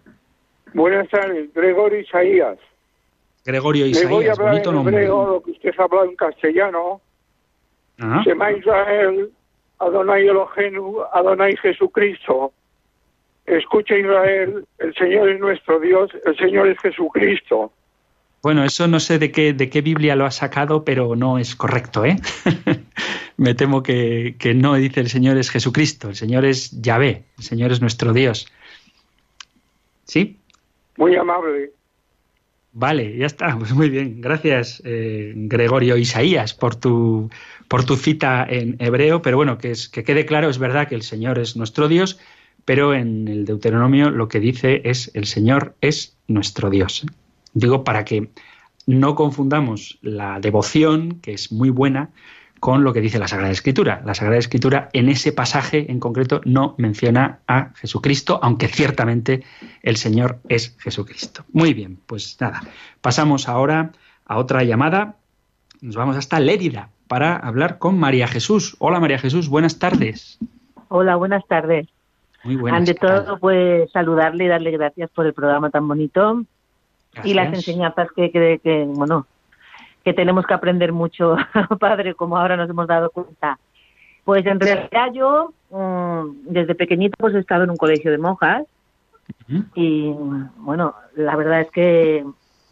Buenas tardes, Gregorio Isaías. Gregorio Isaías, voy a hablar bonito en nombre. hebreo, lo que usted ha hablado en castellano. Ah, Shema Israel, Adonai Elohenu, Adonai Jesucristo. Escucha Israel, el Señor es nuestro Dios, el Señor es Jesucristo. Bueno, eso no sé de qué, de qué Biblia lo ha sacado, pero no es correcto, ¿eh? Me temo que, que no dice el Señor es Jesucristo, el Señor es Yahvé, el Señor es nuestro Dios. ¿Sí? Muy amable. Vale, ya está, pues muy bien. Gracias, eh, Gregorio Isaías, por tu, por tu cita en hebreo, pero bueno, que, es, que quede claro, es verdad que el Señor es nuestro Dios, pero en el Deuteronomio lo que dice es el Señor es nuestro Dios. Digo para que no confundamos la devoción, que es muy buena, con lo que dice la Sagrada Escritura. La Sagrada Escritura en ese pasaje en concreto no menciona a Jesucristo, aunque ciertamente el Señor es Jesucristo. Muy bien, pues nada, pasamos ahora a otra llamada. Nos vamos hasta Lérida para hablar con María Jesús. Hola María Jesús, buenas tardes. Hola, buenas tardes. Muy buenas. Ante todo, pues saludarle y darle gracias por el programa tan bonito y las enseñanzas que, que, que, bueno, que tenemos que aprender mucho, padre, como ahora nos hemos dado cuenta. Pues en realidad yo, mm, desde pequeñito, pues he estado en un colegio de monjas y, bueno, la verdad es que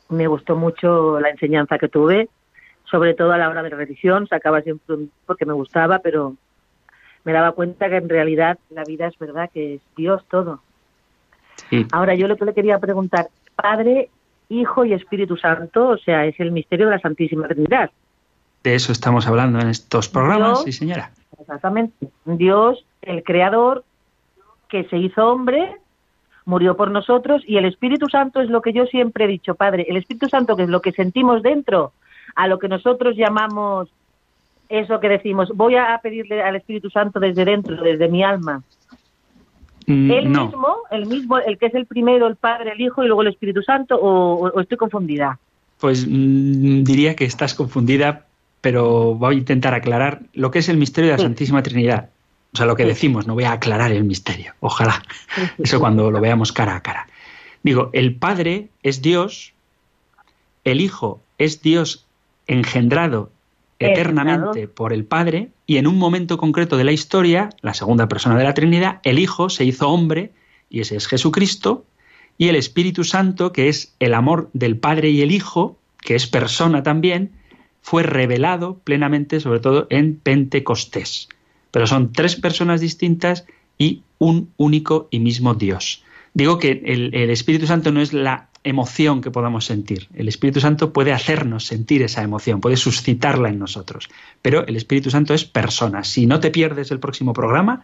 me gustó mucho la enseñanza que tuve, sobre todo a la hora de la religión, sacaba siempre un porque me gustaba, pero me daba cuenta que en realidad la vida es verdad que es Dios todo. Sí. Ahora yo lo que le quería preguntar, Padre, Hijo y Espíritu Santo, o sea, es el misterio de la Santísima Trinidad. De eso estamos hablando en estos programas, sí señora. Exactamente. Dios, el Creador, que se hizo hombre, murió por nosotros y el Espíritu Santo es lo que yo siempre he dicho, Padre. El Espíritu Santo, que es lo que sentimos dentro, a lo que nosotros llamamos eso que decimos, voy a pedirle al Espíritu Santo desde dentro, desde mi alma. Mm, Él no, mismo, el mismo, el que es el primero, el Padre, el Hijo y luego el Espíritu Santo, o, estoy confundida. pues mm, diría que estás confundida, pero voy a intentar aclarar lo que es el misterio de la Sí. Santísima Trinidad. O sea, lo que Sí. decimos, no voy a aclarar el misterio, ojalá. Eso cuando lo veamos cara a cara. Digo, el Padre es Dios, el Hijo es Dios engendrado eternamente por el Padre, y en un momento concreto de la historia, la segunda persona de la Trinidad, el Hijo se hizo hombre, y ese es Jesucristo, y el Espíritu Santo, que es el amor del Padre y el Hijo, que es persona también, fue revelado plenamente, sobre todo en Pentecostés. Pero son tres personas distintas y un único y mismo Dios. Digo que el, el Espíritu Santo no es la emoción que podamos sentir. El Espíritu Santo puede hacernos sentir esa emoción, puede suscitarla en nosotros. Pero el Espíritu Santo es persona. Si no te pierdes el próximo programa,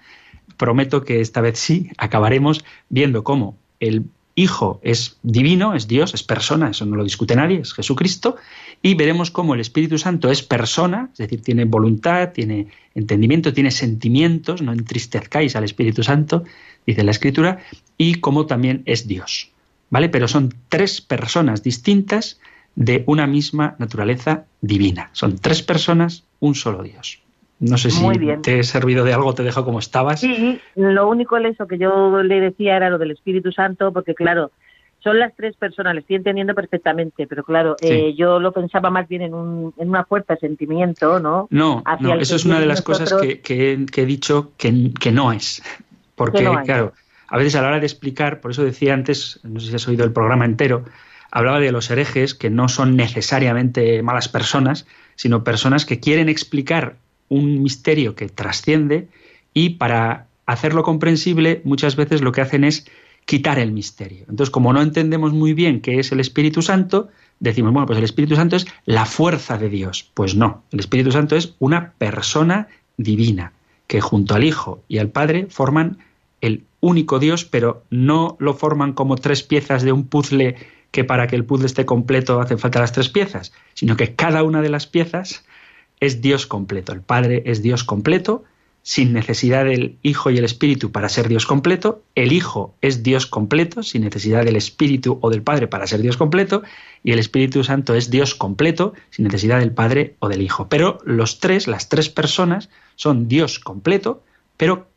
prometo que esta vez sí acabaremos viendo cómo el Hijo es divino, es Dios, es persona, eso no lo discute nadie, es Jesucristo, y veremos cómo el Espíritu Santo es persona, es decir, tiene voluntad, tiene entendimiento, tiene sentimientos, no entristezcáis al Espíritu Santo, dice la Escritura, y cómo también es Dios. ¿Vale? Pero son tres personas distintas de una misma naturaleza divina. Son tres personas, un solo Dios. No sé si te he servido de algo, te dejo como estabas. Sí, lo único eso que yo le decía era lo del Espíritu Santo, porque claro, son las tres personas, le estoy entendiendo perfectamente, pero claro, Sí. eh, yo lo pensaba más bien en, un, en una fuerza sentimiento, ¿no? No, hacia no, eso es una de las cosas que, que he, que he dicho que, que no es. Porque, no claro, a veces a la hora de explicar, por eso decía antes, no sé si has oído el programa entero, hablaba de los herejes que no son necesariamente malas personas, sino personas que quieren explicar un misterio que trasciende y para hacerlo comprensible muchas veces lo que hacen es quitar el misterio. Entonces, como no entendemos muy bien qué es el Espíritu Santo, decimos, bueno, pues el Espíritu Santo es la fuerza de Dios. Pues no, el Espíritu Santo es una persona divina que junto al Hijo y al Padre forman único Dios, pero no lo forman como tres piezas de un puzzle que para que el puzzle esté completo hacen falta las tres piezas, sino que cada una de las piezas es Dios completo. El Padre es Dios completo, sin necesidad del Hijo y el Espíritu para ser Dios completo. El Hijo es Dios completo, sin necesidad del Espíritu o del Padre para ser Dios completo. Y el Espíritu Santo es Dios completo, sin necesidad del Padre o del Hijo. Pero los tres, las tres personas, son Dios completo, pero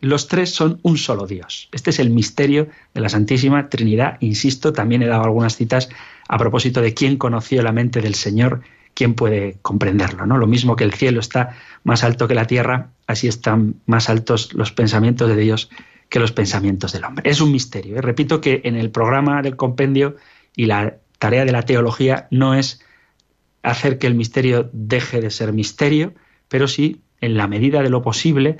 los tres son un solo Dios. Este es el misterio de la Santísima Trinidad. Insisto, también he dado algunas citas a propósito de quién conoció la mente del Señor, quién puede comprenderlo. ¿no? Lo mismo que el cielo está más alto que la tierra, así están más altos los pensamientos de Dios que los pensamientos del hombre. Es un misterio. ¿eh? Repito que en el programa del compendio y la tarea de la teología no es hacer que el misterio deje de ser misterio, pero sí, en la medida de lo posible,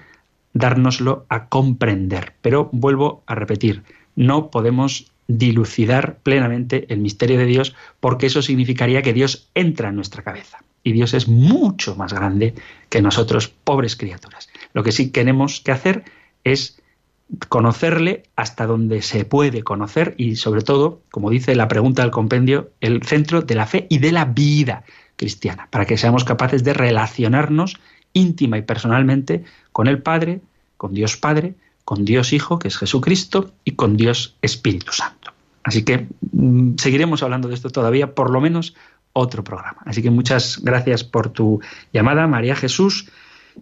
dárnoslo a comprender. Pero vuelvo a repetir, no podemos dilucidar plenamente el misterio de Dios porque eso significaría que Dios entra en nuestra cabeza. Y Dios es mucho más grande que nosotros, pobres criaturas. Lo que sí tenemos que hacer es conocerle hasta donde se puede conocer y sobre todo, como dice la pregunta del compendio, el centro de la fe y de la vida cristiana, para que seamos capaces de relacionarnos íntima y personalmente con el Padre, con Dios Padre, con Dios Hijo, que es Jesucristo, y con Dios Espíritu Santo. Así que mm, seguiremos hablando de esto todavía, por lo menos otro programa. Así que muchas gracias por tu llamada, María Jesús,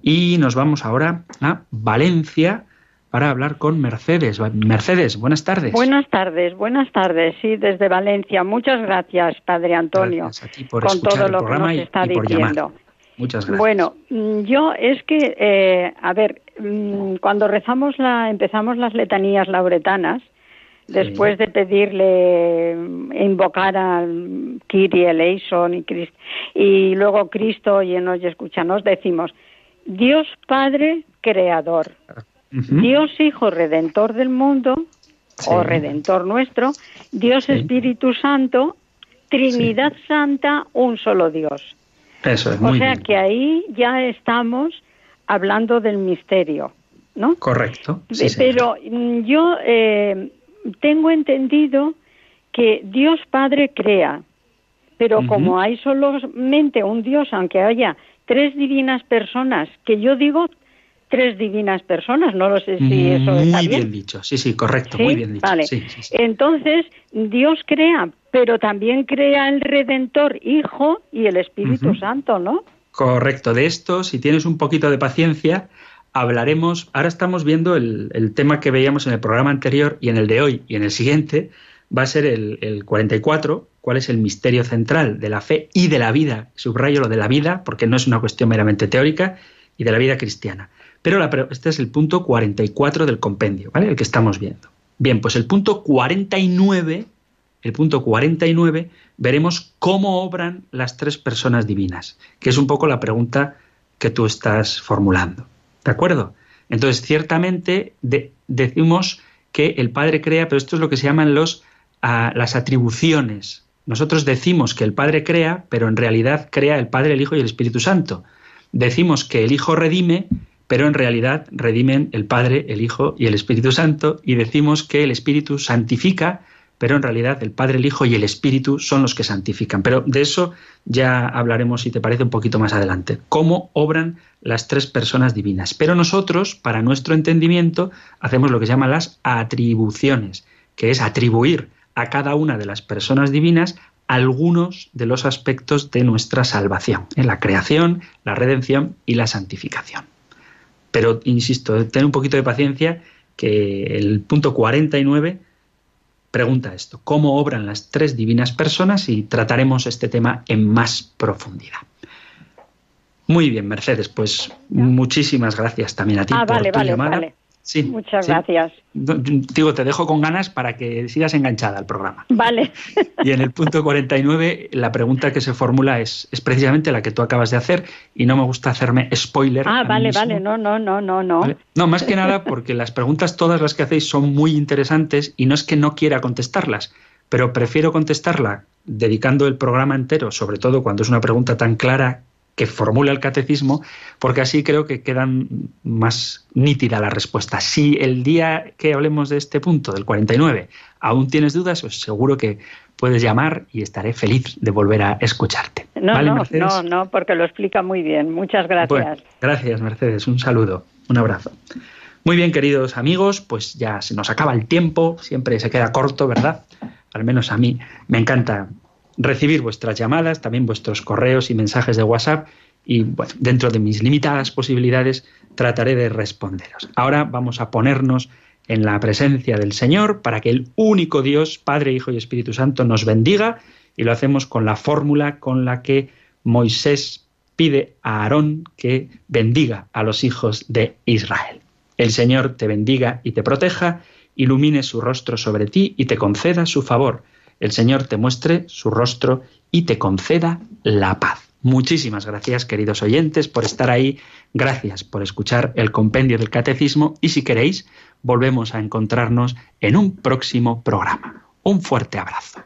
y nos vamos ahora a Valencia para hablar con Mercedes. Mercedes, buenas tardes. Buenas tardes, buenas tardes, sí, desde Valencia. Muchas gracias, Padre Antonio, gracias a ti por con todo el lo que nos y- está y diciendo. llamar. Muchas gracias. Bueno, mm, yo es que, eh, a ver, cuando rezamos la, empezamos las letanías lauretanas, después de pedirle, mm, invocar al Kyrie eleison y, Crist- y luego Cristo oyenos y escúchanos, decimos, Dios Padre Creador. Dios Hijo Redentor del mundo, Sí. o Redentor nuestro, Dios Sí. Espíritu Santo, Trinidad Santa, un solo Dios. Eso es, O muy sea bien. que ahí ya estamos hablando del misterio, ¿no? Correcto. sí. Pero mm, yo eh, tengo entendido que Dios Padre crea, pero como hay solamente un Dios, aunque haya tres divinas personas, que yo digo tres divinas personas, no lo sé si eso muy está bien. bien. dicho, sí, sí, correcto, ¿Sí? muy bien dicho. Vale. Sí, sí, sí. Entonces, Dios crea, pero también crea el Redentor, Hijo y el Espíritu. Santo, ¿no? Correcto. De esto, si tienes un poquito de paciencia, hablaremos. Ahora estamos viendo el, tema que veíamos en el programa anterior y en el de hoy y en el siguiente. Va a ser el, el 44, cuál es el misterio central de la fe y de la vida. Subrayo lo de la vida, porque no es una cuestión meramente teórica, y de la vida cristiana. Pero la este es el punto 44 del compendio, ¿vale? El que estamos viendo. Bien, pues el punto 49, el punto 49, veremos cómo obran las tres personas divinas, que es un poco la pregunta que tú estás formulando. ¿De acuerdo? Entonces, ciertamente de- decimos que el Padre crea, pero esto es lo que se llaman ah, las atribuciones. Nosotros decimos que el Padre crea, pero en realidad crea el Padre, el Hijo y el Espíritu Santo. Decimos que el Hijo redime, pero en realidad redimen el Padre, el Hijo y el Espíritu Santo, y decimos que el Espíritu santifica, pero en realidad el Padre, el Hijo y el Espíritu son los que santifican. Pero de eso ya hablaremos, si te parece, un poquito más adelante. Cómo obran las tres personas divinas. Pero nosotros, para nuestro entendimiento, hacemos lo que se llama las atribuciones, que es atribuir a cada una de las personas divinas algunos de los aspectos de nuestra salvación, en la creación, la redención y la santificación. Pero, insisto, ten un poquito de paciencia, que el punto 49 pregunta esto, ¿cómo obran las tres divinas personas? Y trataremos este tema en más profundidad. Muy bien, Mercedes, pues muchísimas gracias también a ti Ah, por vale, tu vale, llamada. vale. Sí, Muchas sí. gracias. Digo, te dejo con ganas para que sigas enganchada al programa. Vale. Y en el punto 49, la pregunta que se formula es, es precisamente la que tú acabas de hacer y no me gusta hacerme spoiler. Ah, vale, vale. No, no, no, no, no. ¿Vale? No, más que nada porque las preguntas todas las que hacéis son muy interesantes y no es que no quiera contestarlas, pero prefiero contestarla dedicando el programa entero, sobre todo cuando es una pregunta tan clara que formula el catecismo, porque así creo que quedan más nítida la respuesta. Si el día que hablemos de este punto, del 49, aún tienes dudas, os seguro que puedes llamar y estaré feliz de volver a escucharte. No, ¿Vale, no, Mercedes? no, no, porque lo explica muy bien. Muchas gracias. Bueno, gracias, Mercedes. Un saludo, un abrazo. Muy bien, queridos amigos, pues ya se nos acaba el tiempo, siempre se queda corto, ¿verdad? Al menos a mí me encanta recibir vuestras llamadas, también vuestros correos y mensajes de WhatsApp y dentro de mis limitadas posibilidades trataré de responderos. Ahora vamos a ponernos en la presencia del Señor para que el único Dios, Padre, Hijo y Espíritu Santo, nos bendiga y lo hacemos con la fórmula con la que Moisés pide a Aarón que bendiga a los hijos de Israel. El Señor te bendiga y te proteja, ilumine su rostro sobre ti y te conceda su favor. El Señor te muestre su rostro y te conceda la paz. Muchísimas gracias, queridos oyentes, por estar ahí. Gracias por escuchar el compendio del catecismo y si queréis, volvemos a encontrarnos en un próximo programa. Un fuerte abrazo.